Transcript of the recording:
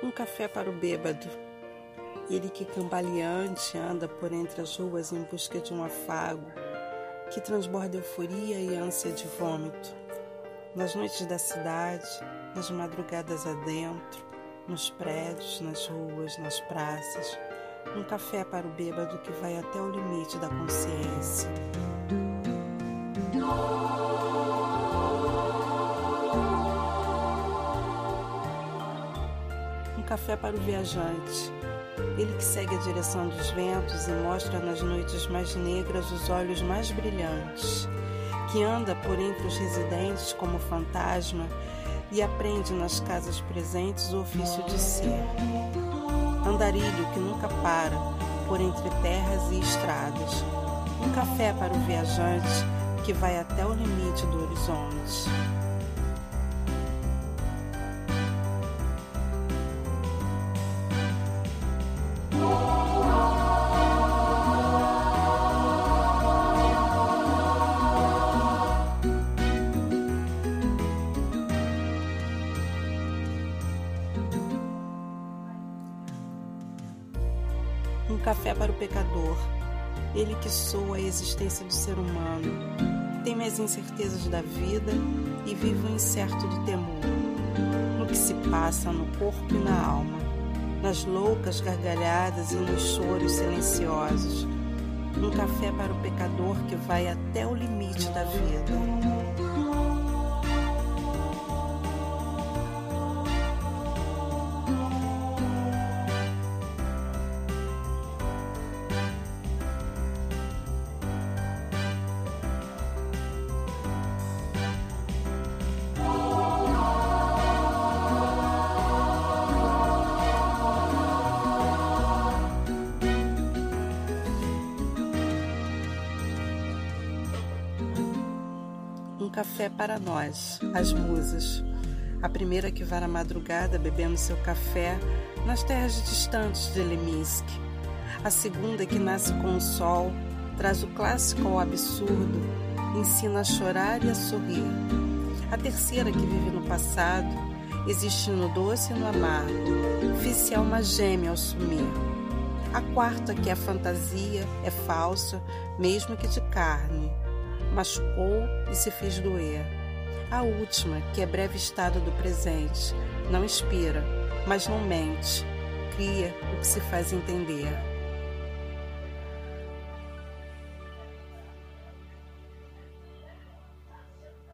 Um café para o bêbado. Ele que cambaleante anda por entre as ruas em busca de um afago que transborda euforia e ânsia de vômito. Nas noites da cidade, nas madrugadas adentro, nos prédios, nas ruas, nas praças, um café para o bêbado que vai até o limite da consciência. Café para o viajante. Ele que segue a direção dos ventos e mostra nas noites mais negras os olhos mais brilhantes, que anda por entre os residentes como fantasma e aprende nas casas presentes o ofício de ser. Andarilho que nunca para por entre terras e estradas. Um café para o viajante que vai até o limite do horizonte. Um café para o pecador, ele que soa a existência do ser humano, teme as incertezas da vida e vive o incerto do temor, no que se passa no corpo e na alma, nas loucas gargalhadas e nos choros silenciosos. Um café para o pecador que vai até o limite da vida. Um café para nós, as musas. A primeira que vai na madrugada bebendo seu café nas terras distantes de Leminsk. A segunda que nasce com o sol, traz o clássico ao absurdo, ensina a chorar e a sorrir. A terceira que vive no passado, existe no doce e no amargo, vice alma gêmea ao sumir. A quarta que é fantasia, é falsa, mesmo que de carne machucou e se fez doer. A última, que é breve estado do presente, não inspira, mas não mente, cria o que se faz entender.